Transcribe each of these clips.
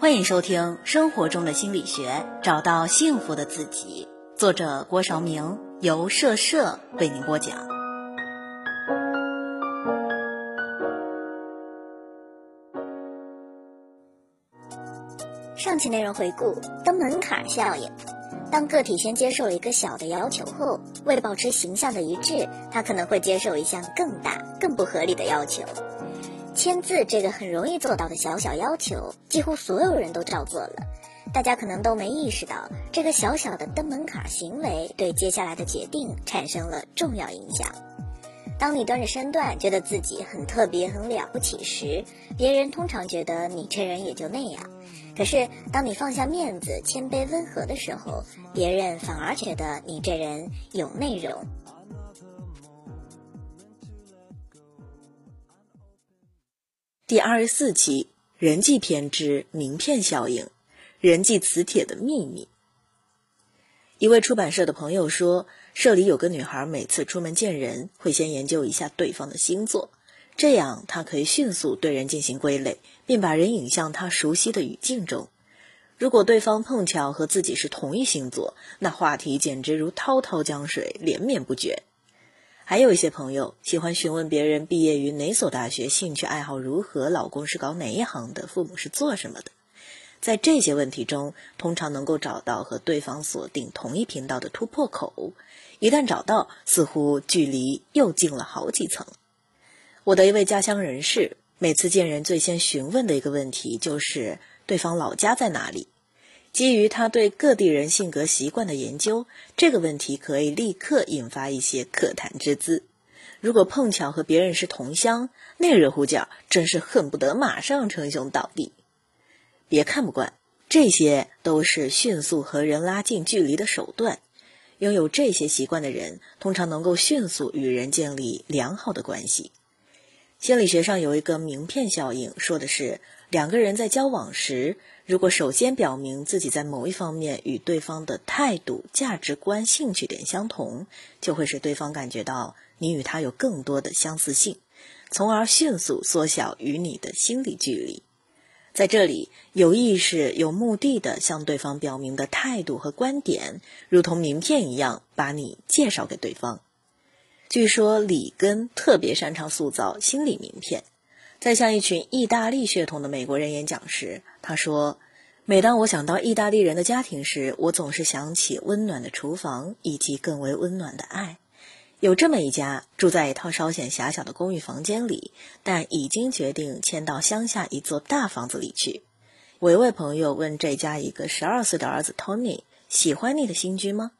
欢迎收听《生活中的心理学：找到幸福的自己》，作者郭绍明，由社社为您播讲。上期内容回顾：登门槛效应。当个体先接受了一个小的要求后，为了保持形象的一致，他可能会接受一项更大、更不合理的要求。签字这个很容易做到的小小要求，几乎所有人都照做了。大家可能都没意识到，这个小小的登门槛行为对接下来的决定产生了重要影响。当你端着身段，觉得自己很特别、很了不起时，别人通常觉得你这人也就那样。可是，当你放下面子、谦卑温和的时候，别人反而觉得你这人有内容。第二十四期：人际偏执、名片效应、人际磁铁的秘密。一位出版社的朋友说，社里有个女孩，每次出门见人会先研究一下对方的星座，这样她可以迅速对人进行归类，并把人引向她熟悉的语境中。如果对方碰巧和自己是同一星座，那话题简直如滔滔江水，连绵不绝。还有一些朋友喜欢询问别人毕业于哪所大学、兴趣爱好如何、老公是搞哪一行的、父母是做什么的。在这些问题中，通常能够找到和对方锁定同一频道的突破口。一旦找到，似乎距离又近了好几层。我的一位家乡人士，每次见人最先询问的一个问题就是对方老家在哪里。基于他对各地人性格习惯的研究，这个问题可以立刻引发一些可谈之资。如果碰巧和别人是同乡，那热乎劲儿真是恨不得马上称兄道弟。别看不惯，这些都是迅速和人拉近距离的手段。拥有这些习惯的人，通常能够迅速与人建立良好的关系。心理学上有一个名片效应，说的是两个人在交往时。如果首先表明自己在某一方面与对方的态度、价值观、兴趣点相同，就会使对方感觉到你与他有更多的相似性，从而迅速缩小与你的心理距离。在这里，有意识、有目的的向对方表明的态度和观点，如同名片一样，把你介绍给对方。据说里根特别擅长塑造心理名片。在向一群意大利血统的美国人演讲时，他说：“每当我想到意大利人的家庭时，我总是想起温暖的厨房以及更为温暖的爱。有这么一家住在一套稍显狭小的公寓房间里，但已经决定迁到乡下一座大房子里去。”我一位朋友问这家一个十二岁的儿子 Tony：“ 喜欢你的新居吗？”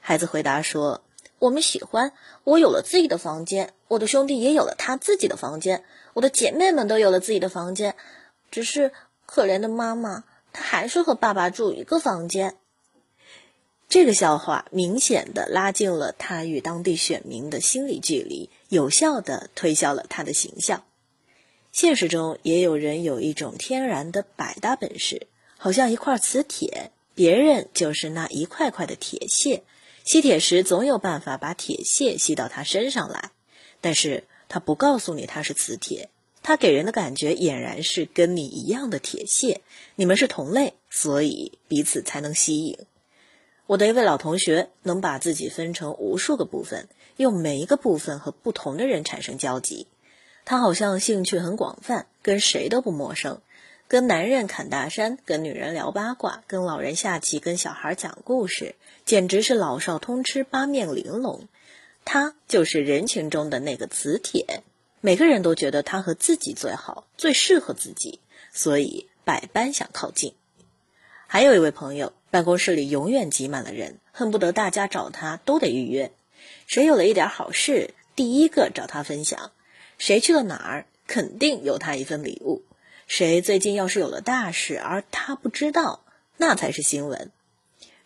孩子回答说：“我们喜欢。我有了自己的房间，我的兄弟也有了他自己的房间。”我的姐妹们都有了自己的房间，只是可怜的妈妈，她还是和爸爸住一个房间。这个笑话明显的拉近了他与当地选民的心理距离，有效的推销了他的形象。现实中也有人有一种天然的百搭本事，好像一块磁铁，别人就是那一块块的铁屑，吸铁石总有办法把铁屑吸到他身上来，但是。他不告诉你他是磁铁，他给人的感觉俨然是跟你一样的铁屑。你们是同类，所以彼此才能吸引。我的一位老同学能把自己分成无数个部分，用每一个部分和不同的人产生交集。他好像兴趣很广泛，跟谁都不陌生。跟男人侃大山，跟女人聊八卦，跟老人下棋，跟小孩讲故事，简直是老少通吃，八面玲珑。他就是人群中的那个磁铁，每个人都觉得他和自己最好，最适合自己，所以百般想靠近。还有一位朋友，办公室里永远挤满了人，恨不得大家找他都得预约。谁有了一点好事，第一个找他分享；谁去了哪儿，肯定有他一份礼物。谁最近要是有了大事，而他不知道，那才是新闻。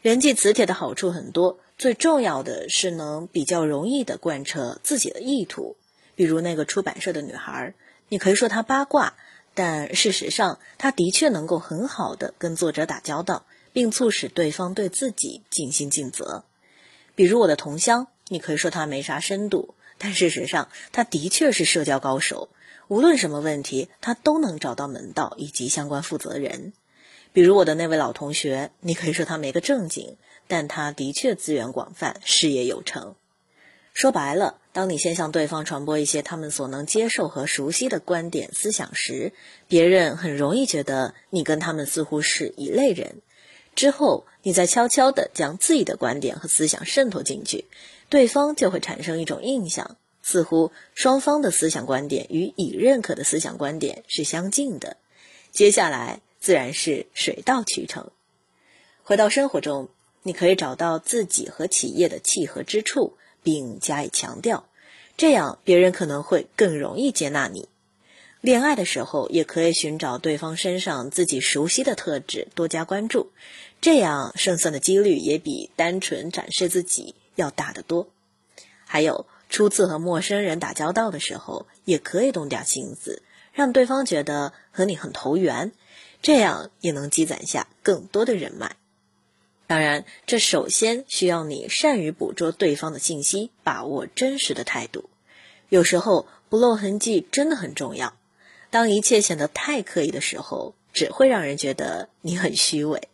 人际磁铁的好处很多。最重要的是能比较容易的贯彻自己的意图，比如那个出版社的女孩，你可以说她八卦，但事实上她的确能够很好的跟作者打交道，并促使对方对自己尽心尽责。比如我的同乡，你可以说他没啥深度，但事实上他的确是社交高手。无论什么问题，他都能找到门道以及相关负责人。比如我的那位老同学，你可以说他没个正经，但他的确资源广泛，事业有成。说白了，当你先向对方传播一些他们所能接受和熟悉的观点、思想时，别人很容易觉得你跟他们似乎是一类人。之后，你再悄悄地将自己的观点和思想渗透进去，对方就会产生一种印象，似乎双方的思想观点与已认可的思想观点是相近的。接下来自然是水到渠成。回到生活中，你可以找到自己和企业的契合之处。并加以强调，这样别人可能会更容易接纳你。恋爱的时候，也可以寻找对方身上自己熟悉的特质，多加关注，这样胜算的几率也比单纯展示自己要大得多。还有，初次和陌生人打交道的时候，也可以动点心思，让对方觉得和你很投缘，这样也能积攒下更多的人脉。当然，这首先需要你善于捕捉对方的信息，把握真实的态度。有时候不露痕迹真的很重要。当一切显得太刻意的时候，只会让人觉得你很虚伪。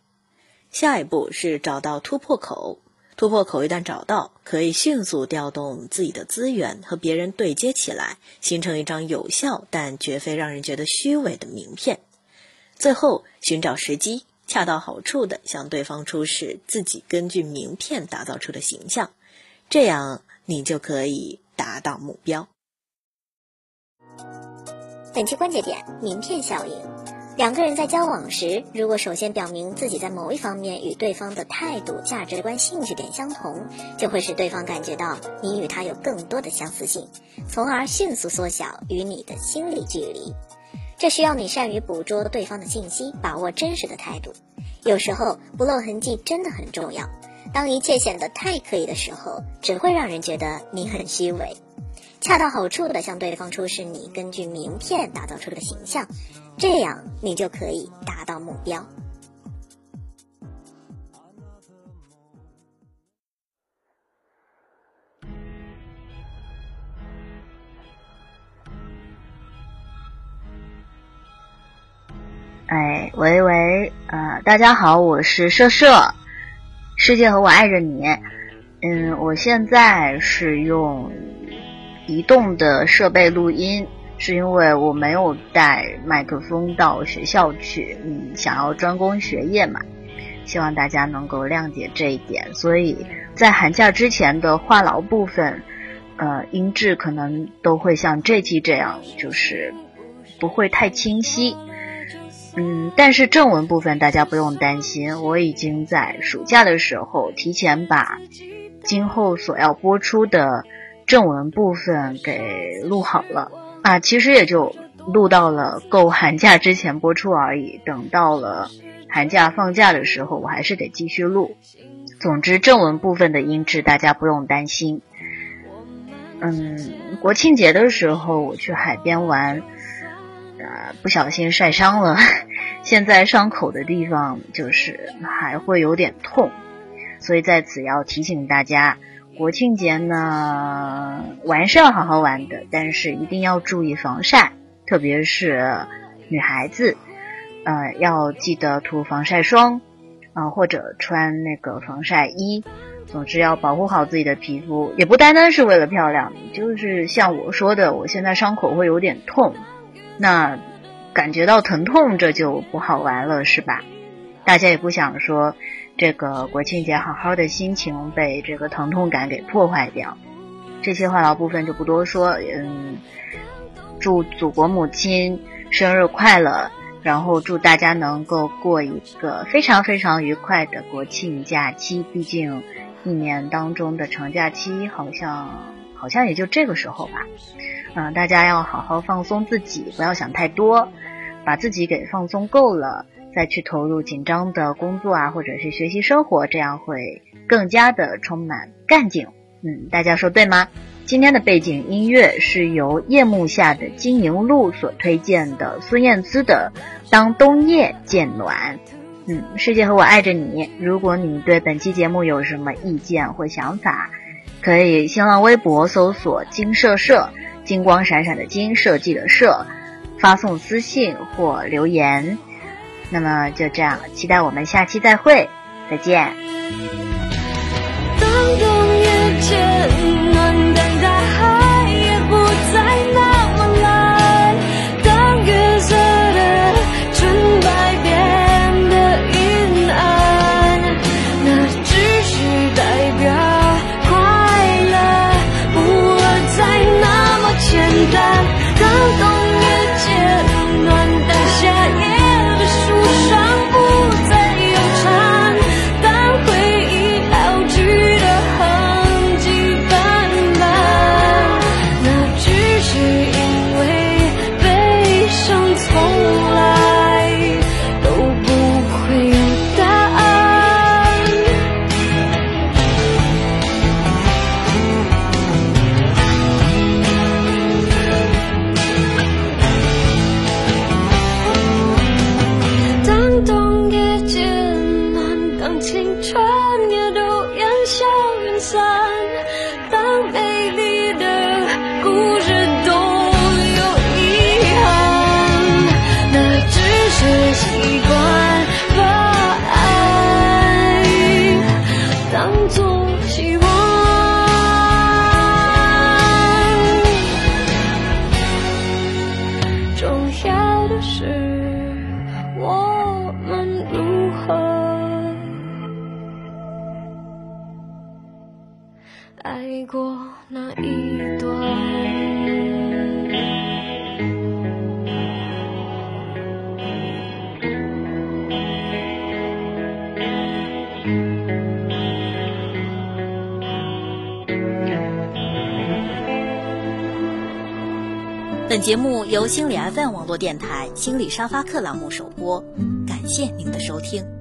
下一步是找到突破口。突破口一旦找到，可以迅速调动自己的资源和别人对接起来，形成一张有效但绝非让人觉得虚伪的名片。最后，寻找时机。恰到好处的向对方出示自己根据名片打造出的形象，这样你就可以达到目标。本期关节点：名片效应。两个人在交往时，如果首先表明自己在某一方面与对方的态度、价值观、兴趣点相同，就会使对方感觉到你与他有更多的相似性，从而迅速缩小与你的心理距离。这需要你善于捕捉对方的信息，把握真实的态度。有时候不露痕迹真的很重要。当一切显得太刻意的时候，只会让人觉得你很虚伪。恰到好处的向对方出示你根据名片打造出的形象，这样你就可以达到目标。哎，喂喂，呃，大家好，我是社社，世界和我爱着你。嗯，我现在是用移动的设备录音，是因为我没有带麦克风到学校去，嗯，想要专攻学业嘛，希望大家能够谅解这一点。所以在寒假之前的话痨部分，呃，音质可能都会像这期这样，就是不会太清晰。嗯，但是正文部分大家不用担心，我已经在暑假的时候提前把今后所要播出的正文部分给录好了啊，其实也就录到了够寒假之前播出而已。等到了寒假放假的时候，我还是得继续录。总之，正文部分的音质大家不用担心。嗯，国庆节的时候我去海边玩。呃，不小心晒伤了，现在伤口的地方就是还会有点痛，所以在此要提醒大家，国庆节呢玩是要好好玩的，但是一定要注意防晒，特别是女孩子，呃，要记得涂防晒霜，啊，或者穿那个防晒衣，总之要保护好自己的皮肤，也不单单是为了漂亮，就是像我说的，我现在伤口会有点痛。那感觉到疼痛，这就不好玩了，是吧？大家也不想说这个国庆节好好的心情被这个疼痛感给破坏掉。这些话痨部分就不多说。嗯，祝祖国母亲生日快乐，然后祝大家能够过一个非常非常愉快的国庆假期。毕竟一年当中的长假期好像好像也就这个时候吧。嗯，大家要好好放松自己，不要想太多，把自己给放松够了，再去投入紧张的工作啊，或者是学习生活，这样会更加的充满干劲。嗯，大家说对吗？今天的背景音乐是由夜幕下的金银路所推荐的孙燕姿的《当冬夜渐暖》。嗯，世界和我爱着你。如果你对本期节目有什么意见或想法，可以新浪微博搜索金社社。金光闪闪的金，设计的设，发送私信或留言。那么就这样，期待我们下期再会，再见。当冬夜渐节目由心理 FM 网络电台心理沙发客栏目首播，感谢您的收听。